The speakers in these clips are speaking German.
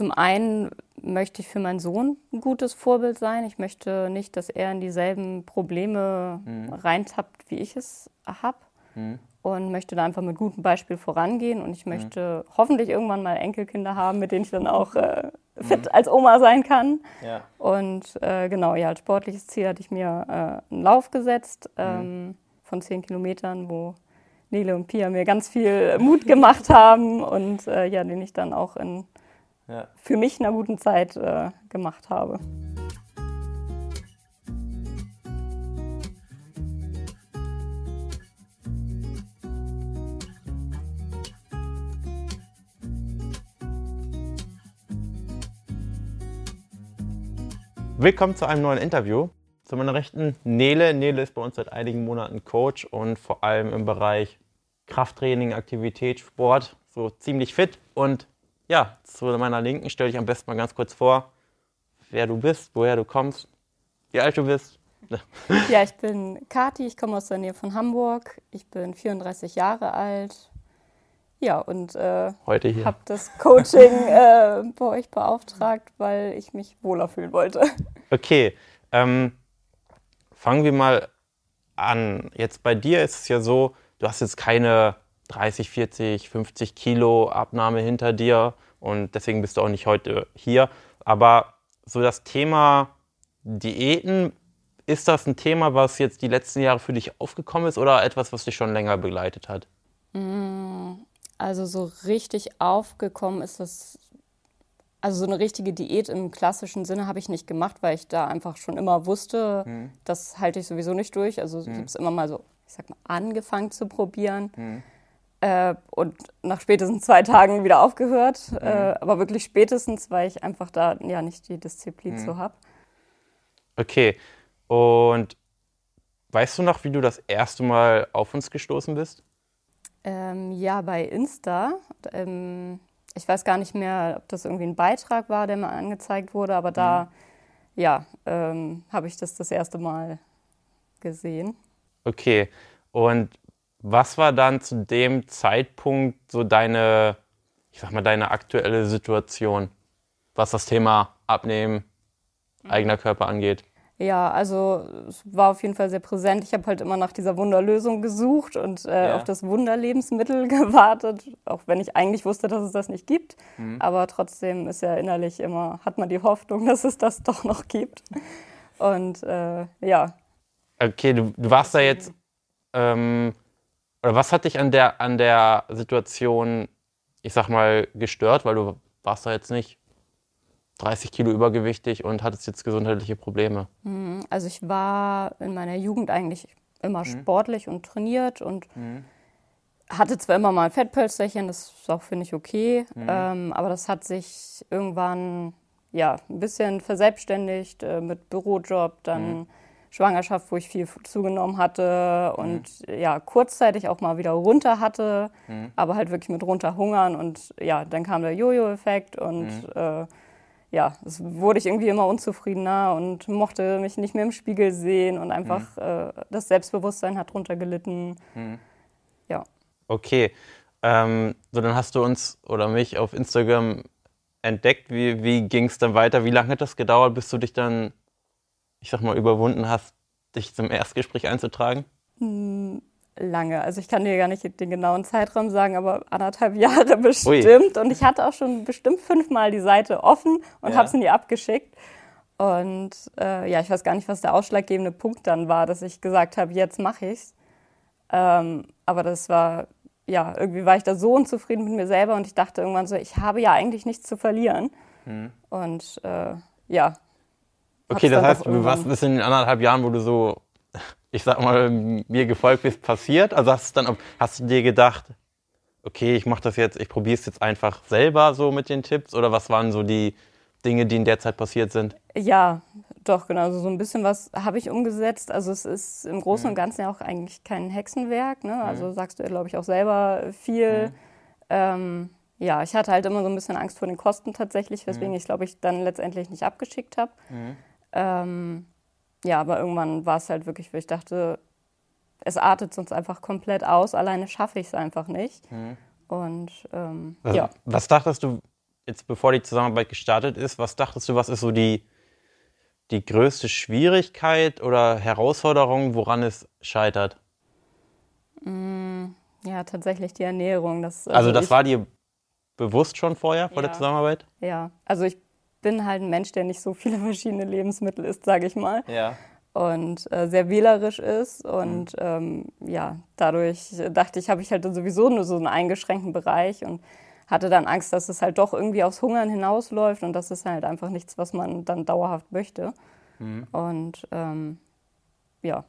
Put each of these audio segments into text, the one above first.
zum einen möchte ich für meinen Sohn ein gutes Vorbild sein. Ich möchte nicht, dass er in dieselben Probleme mhm. reintappt, wie ich es habe. Mhm. Und möchte da einfach mit gutem Beispiel vorangehen. Und ich mhm. möchte mhm. hoffentlich irgendwann mal Enkelkinder haben, mit denen ich dann auch äh, fit mhm. als Oma sein kann. Ja. Und äh, genau, ja, als sportliches Ziel hatte ich mir äh, einen Lauf gesetzt mhm. ähm, von zehn Kilometern, wo Nele und Pia mir ganz viel Mut gemacht haben und äh, ja, den ich dann auch in ja. für mich einer guten Zeit äh, gemacht habe. Willkommen zu einem neuen Interview. Zu meiner Rechten Nele. Nele ist bei uns seit einigen Monaten Coach und vor allem im Bereich Krafttraining, Aktivität, Sport so ziemlich fit. Und ja, zu meiner Linken stell dich am besten mal ganz kurz vor, wer du bist, woher du kommst, wie alt du bist. Ja, ich bin Kati, ich komme aus der Nähe von Hamburg. Ich bin 34 Jahre alt. Ja, und äh, habe das Coaching äh, bei euch beauftragt, weil ich mich wohler fühlen wollte. Okay, ähm, fangen wir mal an. Jetzt bei dir ist es ja so, du hast jetzt keine 30, 40, 50 Kilo Abnahme hinter dir und deswegen bist du auch nicht heute hier. Aber so das Thema Diäten, ist das ein Thema, was jetzt die letzten Jahre für dich aufgekommen ist oder etwas, was dich schon länger begleitet hat? Mm, also so richtig aufgekommen ist das, also so eine richtige Diät im klassischen Sinne habe ich nicht gemacht, weil ich da einfach schon immer wusste, hm. das halte ich sowieso nicht durch. Also hm. ich habe es immer mal so, ich sag mal, angefangen zu probieren. Hm. Äh, und nach spätestens zwei Tagen wieder aufgehört. Mhm. Äh, aber wirklich spätestens, weil ich einfach da ja nicht die Disziplin mhm. zu habe. Okay. Und weißt du noch, wie du das erste Mal auf uns gestoßen bist? Ähm, ja, bei Insta. Ähm, ich weiß gar nicht mehr, ob das irgendwie ein Beitrag war, der mal angezeigt wurde, aber da, mhm. ja, ähm, habe ich das das erste Mal gesehen. Okay. Und was war dann zu dem Zeitpunkt so deine, ich sag mal, deine aktuelle Situation, was das Thema Abnehmen, eigener Körper angeht? Ja, also es war auf jeden Fall sehr präsent. Ich habe halt immer nach dieser Wunderlösung gesucht und äh, ja. auf das Wunderlebensmittel gewartet, auch wenn ich eigentlich wusste, dass es das nicht gibt. Mhm. Aber trotzdem ist ja innerlich immer, hat man die Hoffnung, dass es das doch noch gibt. Und äh, ja. Okay, du, du warst da jetzt ähm, oder was hat dich an der, an der Situation, ich sag mal, gestört? Weil du warst da jetzt nicht 30 Kilo übergewichtig und hattest jetzt gesundheitliche Probleme. Mhm. Also ich war in meiner Jugend eigentlich immer mhm. sportlich und trainiert und mhm. hatte zwar immer mal ein Fettpölsterchen, das ist auch, finde ich, okay, mhm. ähm, aber das hat sich irgendwann ja, ein bisschen verselbstständigt äh, mit Bürojob, dann mhm. Schwangerschaft, wo ich viel zugenommen hatte und mhm. ja, kurzzeitig auch mal wieder runter hatte, mhm. aber halt wirklich mit runterhungern und ja, dann kam der Jojo-Effekt und mhm. äh, ja, es wurde ich irgendwie immer unzufriedener und mochte mich nicht mehr im Spiegel sehen und einfach mhm. äh, das Selbstbewusstsein hat drunter gelitten. Mhm. Ja. Okay. Ähm, so, dann hast du uns oder mich auf Instagram entdeckt. Wie, wie ging es dann weiter? Wie lange hat das gedauert, bis du dich dann ich sag mal, überwunden hast, dich zum Erstgespräch einzutragen? Hm, lange. Also ich kann dir gar nicht den genauen Zeitraum sagen, aber anderthalb Jahre bestimmt. Ui. Und ich hatte auch schon bestimmt fünfmal die Seite offen und ja. habe sie nie abgeschickt. Und äh, ja, ich weiß gar nicht, was der ausschlaggebende Punkt dann war, dass ich gesagt habe, jetzt mache ich's. Ähm, aber das war, ja, irgendwie war ich da so unzufrieden mit mir selber und ich dachte irgendwann so, ich habe ja eigentlich nichts zu verlieren. Mhm. Und äh, ja, Okay, das heißt, was ist in den anderthalb Jahren, wo du so, ich sag mal, mir gefolgt bist, passiert? Also hast du dann, hast du dir gedacht, okay, ich mache das jetzt, ich probiere es jetzt einfach selber so mit den Tipps? Oder was waren so die Dinge, die in der Zeit passiert sind? Ja, doch, genau. Also so ein bisschen was habe ich umgesetzt. Also es ist im Großen mhm. und Ganzen ja auch eigentlich kein Hexenwerk. Ne? Also mhm. sagst du ja, glaube ich, auch selber viel. Mhm. Ähm, ja, ich hatte halt immer so ein bisschen Angst vor den Kosten tatsächlich, weswegen mhm. ich, glaube ich, dann letztendlich nicht abgeschickt habe. Ähm, ja, aber irgendwann war es halt wirklich, wo ich dachte, es artet sonst einfach komplett aus. Alleine schaffe ich es einfach nicht. Mhm. Und ähm, was, ja. Was dachtest du, jetzt bevor die Zusammenarbeit gestartet ist, was dachtest du, was ist so die, die größte Schwierigkeit oder Herausforderung, woran es scheitert? Mm, ja, tatsächlich die Ernährung. Das, also, also das ich, war dir bewusst schon vorher, vor ja, der Zusammenarbeit? Ja, also ich bin halt ein Mensch, der nicht so viele verschiedene Lebensmittel isst, sage ich mal. Ja. Und äh, sehr wählerisch ist. Und mhm. ähm, ja, dadurch dachte ich, habe ich halt sowieso nur so einen eingeschränkten Bereich und hatte dann Angst, dass es halt doch irgendwie aufs Hungern hinausläuft und das ist halt einfach nichts, was man dann dauerhaft möchte. Mhm. Und ähm, ja,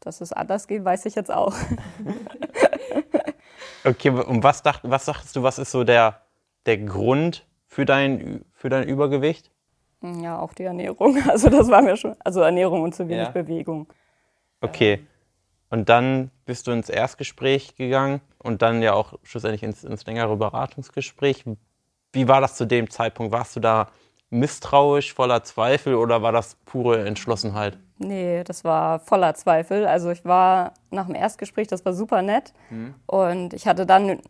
dass es anders geht, weiß ich jetzt auch. okay, und was, dacht, was dachtest du, was ist so der, der Grund für dein, für dein Übergewicht? Ja, auch die Ernährung. Also das war mir schon, also Ernährung und zu wenig ja. Bewegung. Okay. Und dann bist du ins Erstgespräch gegangen und dann ja auch schlussendlich ins, ins längere Beratungsgespräch. Wie war das zu dem Zeitpunkt? Warst du da misstrauisch, voller Zweifel oder war das pure Entschlossenheit? Nee, das war voller Zweifel. Also ich war nach dem Erstgespräch, das war super nett. Mhm. Und ich hatte dann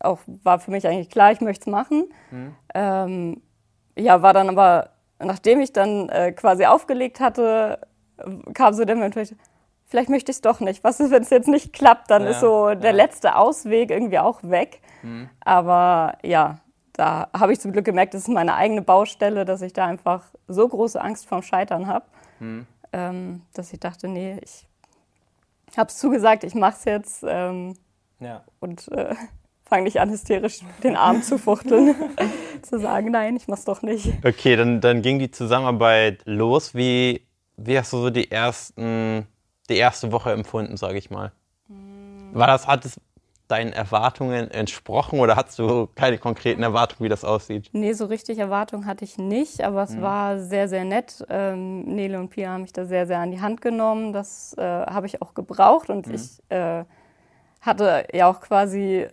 auch, war für mich eigentlich klar, ich möchte es machen. Mhm. Ähm, ja, war dann aber, nachdem ich dann äh, quasi aufgelegt hatte, kam so der Moment, vielleicht möchte ich es doch nicht. Was ist, wenn es jetzt nicht klappt? Dann ja, ist so der ja. letzte Ausweg irgendwie auch weg. Mhm. Aber ja, da habe ich zum Glück gemerkt, das ist meine eigene Baustelle, dass ich da einfach so große Angst vorm Scheitern habe, mhm. ähm, dass ich dachte, nee, ich habe es zugesagt, ich mache es jetzt ähm, ja. und äh, fange nicht an, hysterisch den Arm zu fuchteln, zu sagen, nein, ich mach's doch nicht. Okay, dann, dann ging die Zusammenarbeit los. Wie, wie hast du so die ersten, die erste Woche empfunden, sage ich mal? War das, hat es deinen Erwartungen entsprochen oder hast du keine konkreten Erwartungen, wie das aussieht? Nee, so richtig Erwartungen hatte ich nicht, aber es mhm. war sehr, sehr nett. Ähm, Nele und Pia haben mich da sehr, sehr an die Hand genommen. Das äh, habe ich auch gebraucht und mhm. ich äh, hatte ja auch quasi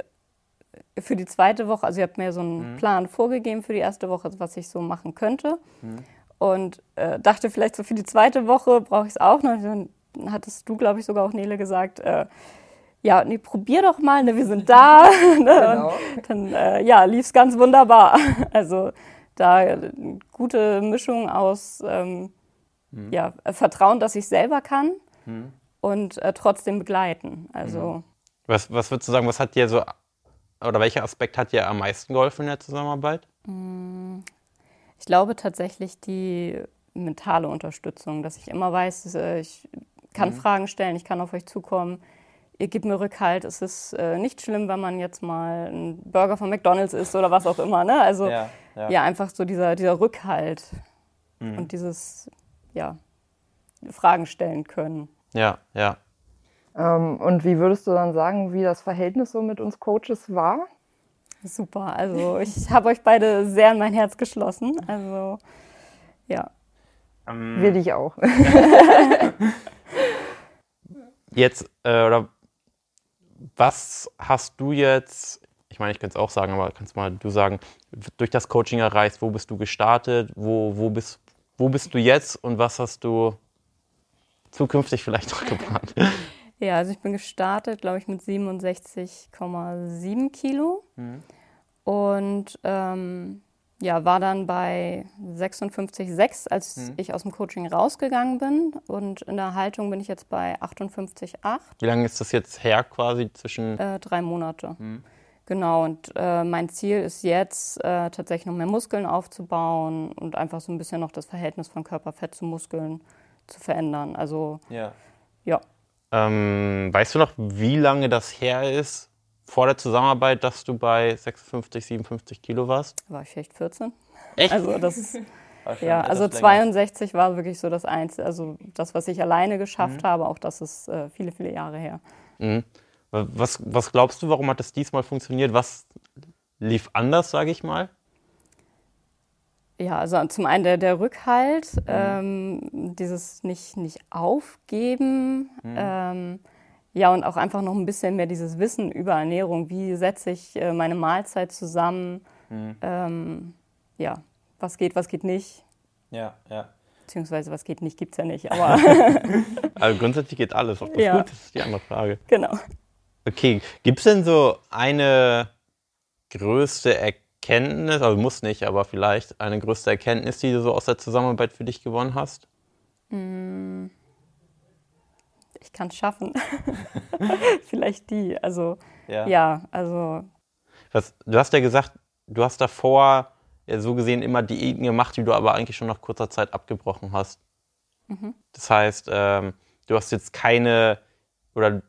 für die zweite Woche, also ihr habt mir so einen mhm. Plan vorgegeben für die erste Woche, was ich so machen könnte. Mhm. Und äh, dachte vielleicht so für die zweite Woche brauche ich es auch noch. Dann hattest du, glaube ich, sogar auch Nele gesagt, äh, ja, nee, probier doch mal, ne, wir sind da. ne, genau. Dann äh, ja, lief es ganz wunderbar. Also da eine gute Mischung aus ähm, mhm. ja, Vertrauen, dass ich selber kann mhm. und äh, trotzdem begleiten. Also mhm. was, was würdest du sagen, was hat dir so oder welcher Aspekt hat dir am meisten geholfen in der Zusammenarbeit? Mm, ich glaube tatsächlich die mentale Unterstützung, dass ich immer weiß, äh, ich kann mhm. Fragen stellen, ich kann auf euch zukommen. Ihr gebt mir Rückhalt. Es ist äh, nicht schlimm, wenn man jetzt mal einen Burger von McDonalds isst oder was auch immer. Ne? Also ja, ja. ja einfach so dieser, dieser Rückhalt mhm. und dieses, ja, Fragen stellen können. Ja, ja. Ähm, und wie würdest du dann sagen, wie das Verhältnis so mit uns Coaches war? Super, also ich habe euch beide sehr in mein Herz geschlossen. Also ja. Ähm, Wir dich auch. jetzt, äh, oder was hast du jetzt, ich meine, ich kann es auch sagen, aber kannst mal du sagen, durch das Coaching erreicht, wo bist du gestartet, wo, wo, bist, wo bist du jetzt und was hast du zukünftig vielleicht noch geplant? Ja, also ich bin gestartet, glaube ich, mit 67,7 Kilo. Mhm. Und ähm, ja, war dann bei 56,6, als mhm. ich aus dem Coaching rausgegangen bin. Und in der Haltung bin ich jetzt bei 58,8. Wie lange ist das jetzt her quasi zwischen? Äh, drei Monate. Mhm. Genau, und äh, mein Ziel ist jetzt äh, tatsächlich noch mehr Muskeln aufzubauen und einfach so ein bisschen noch das Verhältnis von Körperfett zu Muskeln zu verändern. Also ja. ja. Ähm, weißt du noch, wie lange das her ist vor der Zusammenarbeit, dass du bei 56, 57 Kilo warst? War ich vielleicht 14. Echt? Also das ist, ja, also 62 war wirklich so das Einzige, also das, was ich alleine geschafft mhm. habe, auch das ist äh, viele, viele Jahre her. Mhm. Was, was glaubst du, warum hat das diesmal funktioniert? Was lief anders, sage ich mal? Ja, also zum einen der, der Rückhalt, mhm. ähm, dieses nicht, nicht aufgeben, mhm. ähm, ja, und auch einfach noch ein bisschen mehr dieses Wissen über Ernährung. Wie setze ich äh, meine Mahlzeit zusammen? Mhm. Ähm, ja, was geht, was geht nicht? Ja, ja. Beziehungsweise was geht nicht, gibt es ja nicht. Aber also grundsätzlich geht alles. Ob das ja. gut ist, ist die andere Frage. Genau. Okay, gibt es denn so eine größte Erkenntnis? Erkenntnis, also muss nicht, aber vielleicht eine größte Erkenntnis, die du so aus der Zusammenarbeit für dich gewonnen hast? Mm. Ich kann es schaffen. vielleicht die. Also, ja, ja also. Was, du hast ja gesagt, du hast davor ja so gesehen immer Diäten gemacht, die du aber eigentlich schon nach kurzer Zeit abgebrochen hast. Mhm. Das heißt, ähm, du hast jetzt keine oder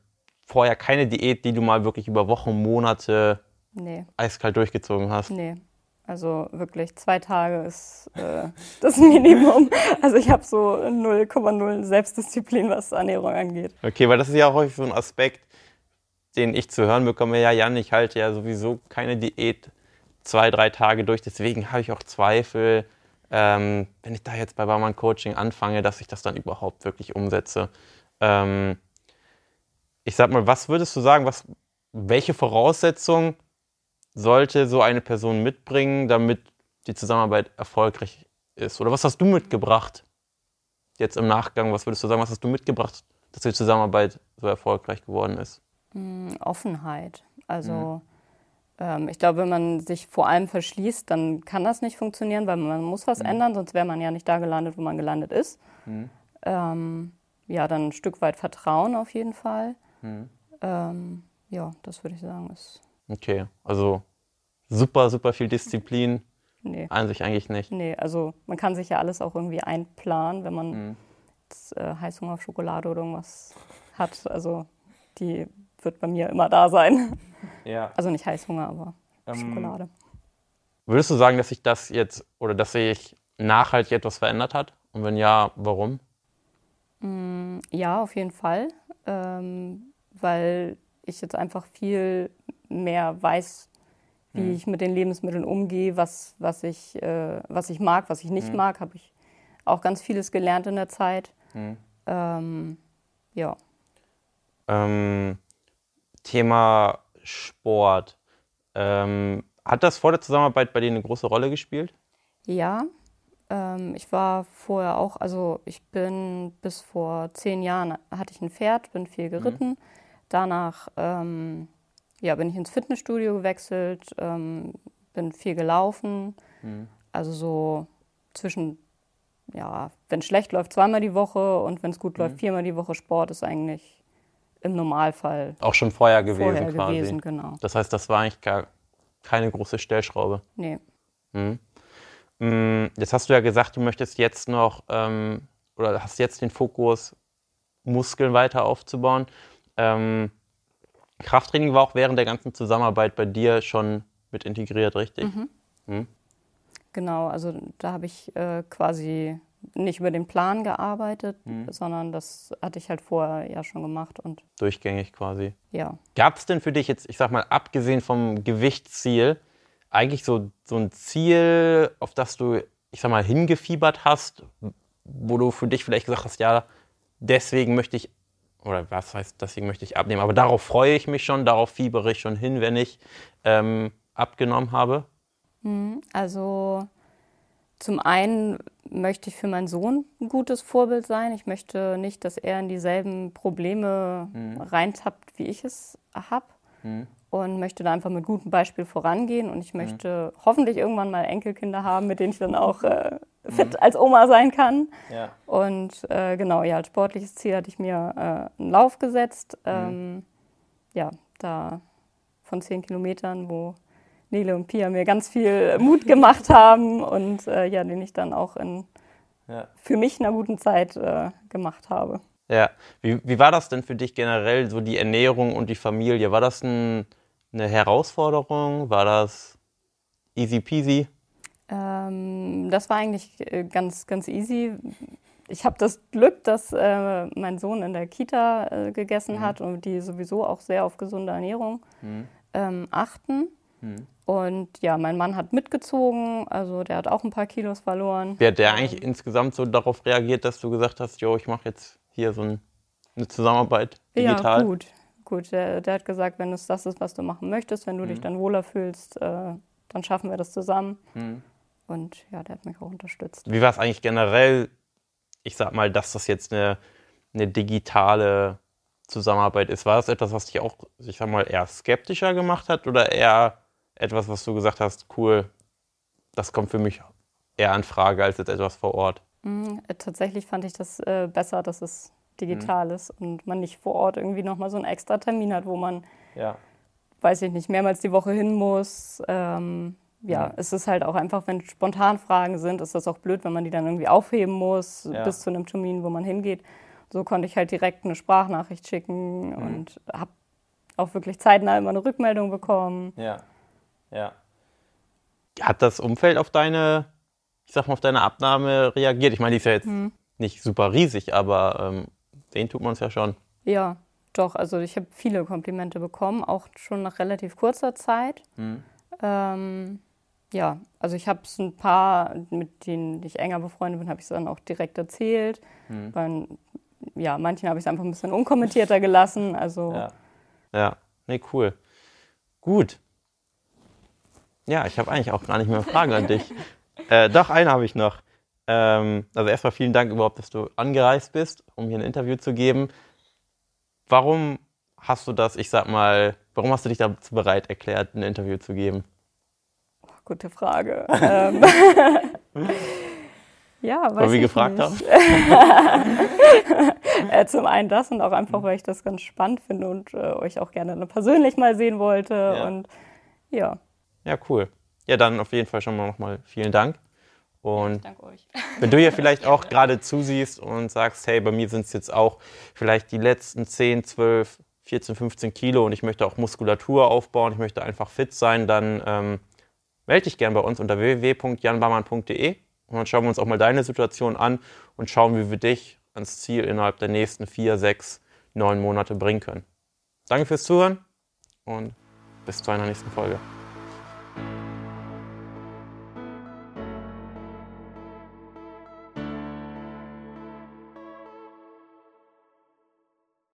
vorher keine Diät, die du mal wirklich über Wochen, Monate nee. eiskalt durchgezogen hast. Nee. Also wirklich zwei Tage ist äh, das Minimum. Also ich habe so 0,0 Selbstdisziplin, was Ernährung angeht. Okay, weil das ist ja auch häufig so ein Aspekt, den ich zu hören bekomme. Ja, Jan, ich halte ja sowieso keine Diät zwei, drei Tage durch. Deswegen habe ich auch Zweifel, ähm, wenn ich da jetzt bei Barmann Coaching anfange, dass ich das dann überhaupt wirklich umsetze. Ähm, ich sag mal, was würdest du sagen, was, welche Voraussetzungen sollte so eine Person mitbringen, damit die Zusammenarbeit erfolgreich ist? Oder was hast du mitgebracht? Jetzt im Nachgang, was würdest du sagen, was hast du mitgebracht, dass die Zusammenarbeit so erfolgreich geworden ist? Hm, Offenheit. Also mhm. ähm, ich glaube, wenn man sich vor allem verschließt, dann kann das nicht funktionieren, weil man muss was mhm. ändern, sonst wäre man ja nicht da gelandet, wo man gelandet ist. Mhm. Ähm, ja, dann ein Stück weit Vertrauen auf jeden Fall. Mhm. Ähm, ja, das würde ich sagen, ist Okay, also super, super viel Disziplin. Nee. An sich eigentlich nicht. Nee, also man kann sich ja alles auch irgendwie einplanen, wenn man mhm. jetzt, äh, Heißhunger auf Schokolade oder irgendwas hat. Also die wird bei mir immer da sein. Ja. Also nicht Heißhunger, aber ähm, Schokolade. Würdest du sagen, dass sich das jetzt oder dass sich nachhaltig etwas verändert hat? Und wenn ja, warum? Mm, ja, auf jeden Fall. Ähm, weil ich jetzt einfach viel mehr weiß, wie mhm. ich mit den Lebensmitteln umgehe, was, was, ich, äh, was ich mag, was ich nicht mhm. mag, habe ich auch ganz vieles gelernt in der Zeit. Mhm. Ähm, ja. Ähm, Thema Sport. Ähm, hat das vor der Zusammenarbeit bei dir eine große Rolle gespielt? Ja, ähm, ich war vorher auch, also ich bin bis vor zehn Jahren hatte ich ein Pferd, bin viel geritten. Mhm. Danach ähm, ja, bin ich ins Fitnessstudio gewechselt, ähm, bin viel gelaufen. Mhm. Also so zwischen, ja, wenn es schlecht läuft, zweimal die Woche und wenn es gut mhm. läuft, viermal die Woche Sport ist eigentlich im Normalfall. Auch schon vorher gewesen vorher quasi. Gewesen, genau. Das heißt, das war eigentlich gar keine große Stellschraube. Nee. Mhm. Mm, jetzt hast du ja gesagt, du möchtest jetzt noch ähm, oder hast jetzt den Fokus, Muskeln weiter aufzubauen. Ähm, Krafttraining war auch während der ganzen Zusammenarbeit bei dir schon mit integriert, richtig? Mhm. Mhm. Genau, also da habe ich äh, quasi nicht über den Plan gearbeitet, mhm. sondern das hatte ich halt vorher ja schon gemacht und durchgängig quasi. Ja. Gab es denn für dich jetzt, ich sag mal, abgesehen vom Gewichtsziel, eigentlich so, so ein Ziel, auf das du, ich sag mal, hingefiebert hast, wo du für dich vielleicht gesagt hast, ja, deswegen möchte ich oder was heißt, deswegen möchte ich abnehmen. Aber darauf freue ich mich schon, darauf fiebere ich schon hin, wenn ich ähm, abgenommen habe. Mhm, also zum einen möchte ich für meinen Sohn ein gutes Vorbild sein. Ich möchte nicht, dass er in dieselben Probleme mhm. reintappt, wie ich es habe. Mhm und möchte da einfach mit gutem Beispiel vorangehen. Und ich mhm. möchte mhm. hoffentlich irgendwann mal Enkelkinder haben, mit denen ich dann auch äh, fit mhm. als Oma sein kann. Ja. Und äh, genau, ja, als sportliches Ziel hatte ich mir äh, einen Lauf gesetzt. Mhm. Ähm, ja, da von zehn Kilometern, wo Nele und Pia mir ganz viel Mut gemacht haben und äh, ja, den ich dann auch in ja. für mich einer guten Zeit äh, gemacht habe. Ja, wie, wie war das denn für dich generell, so die Ernährung und die Familie? War das ein eine Herausforderung? War das easy peasy? Ähm, das war eigentlich äh, ganz, ganz easy. Ich habe das Glück, dass äh, mein Sohn in der Kita äh, gegessen mhm. hat und die sowieso auch sehr auf gesunde Ernährung mhm. ähm, achten. Mhm. Und ja, mein Mann hat mitgezogen, also der hat auch ein paar Kilos verloren. Wie hat der eigentlich insgesamt so darauf reagiert, dass du gesagt hast, jo, ich mache jetzt hier so ein, eine Zusammenarbeit digital? Ja, gut gut. Der, der, hat gesagt, wenn es das ist, was du machen möchtest, wenn du mhm. dich dann wohler fühlst, äh, dann schaffen wir das zusammen. Mhm. Und ja, der hat mich auch unterstützt. Wie war es eigentlich generell, ich sag mal, dass das jetzt eine, eine digitale Zusammenarbeit ist? War das etwas, was dich auch, ich sag mal, eher skeptischer gemacht hat oder eher etwas, was du gesagt hast, cool, das kommt für mich eher an Frage als jetzt etwas vor Ort? Mhm, äh, tatsächlich fand ich das äh, besser, dass es digital mhm. ist und man nicht vor Ort irgendwie nochmal so einen extra Termin hat, wo man, ja. weiß ich nicht, mehrmals die Woche hin muss. Ähm, ja, mhm. es ist halt auch einfach, wenn spontan Fragen sind, ist das auch blöd, wenn man die dann irgendwie aufheben muss ja. bis zu einem Termin, wo man hingeht. So konnte ich halt direkt eine Sprachnachricht schicken mhm. und habe auch wirklich zeitnah immer eine Rückmeldung bekommen. Ja, ja. Hat das Umfeld auf deine, ich sag mal, auf deine Abnahme reagiert? Ich meine, die ist ja jetzt mhm. nicht super riesig, aber ähm, den tut man es ja schon. Ja, doch. Also ich habe viele Komplimente bekommen, auch schon nach relativ kurzer Zeit. Mhm. Ähm, ja, also ich habe es ein paar, mit denen ich enger befreundet bin, habe ich es dann auch direkt erzählt. Mhm. Bei, ja, manchen habe ich es einfach ein bisschen unkommentierter gelassen. Also ja, ja. nee, cool. Gut. Ja, ich habe eigentlich auch gar nicht mehr Fragen an dich. Äh, doch, eine habe ich noch. Ähm, also erstmal vielen Dank überhaupt, dass du angereist bist, um hier ein Interview zu geben. Warum hast du das, ich sag mal, warum hast du dich dazu bereit erklärt, ein Interview zu geben? Oh, gute Frage. ähm, ja, weiß weil wir gefragt nicht. haben? äh, zum einen das und auch einfach, weil ich das ganz spannend finde und äh, euch auch gerne persönlich mal sehen wollte. Ja. Und ja. Ja, cool. Ja, dann auf jeden Fall schon mal nochmal vielen Dank. Und danke euch. wenn du hier vielleicht auch gerade zusiehst und sagst, hey, bei mir sind es jetzt auch vielleicht die letzten 10, 12, 14, 15 Kilo und ich möchte auch Muskulatur aufbauen, ich möchte einfach fit sein, dann ähm, melde dich gerne bei uns unter www.janbarmann.de und dann schauen wir uns auch mal deine Situation an und schauen, wie wir dich ans Ziel innerhalb der nächsten 4, 6, 9 Monate bringen können. Danke fürs Zuhören und bis zu einer nächsten Folge.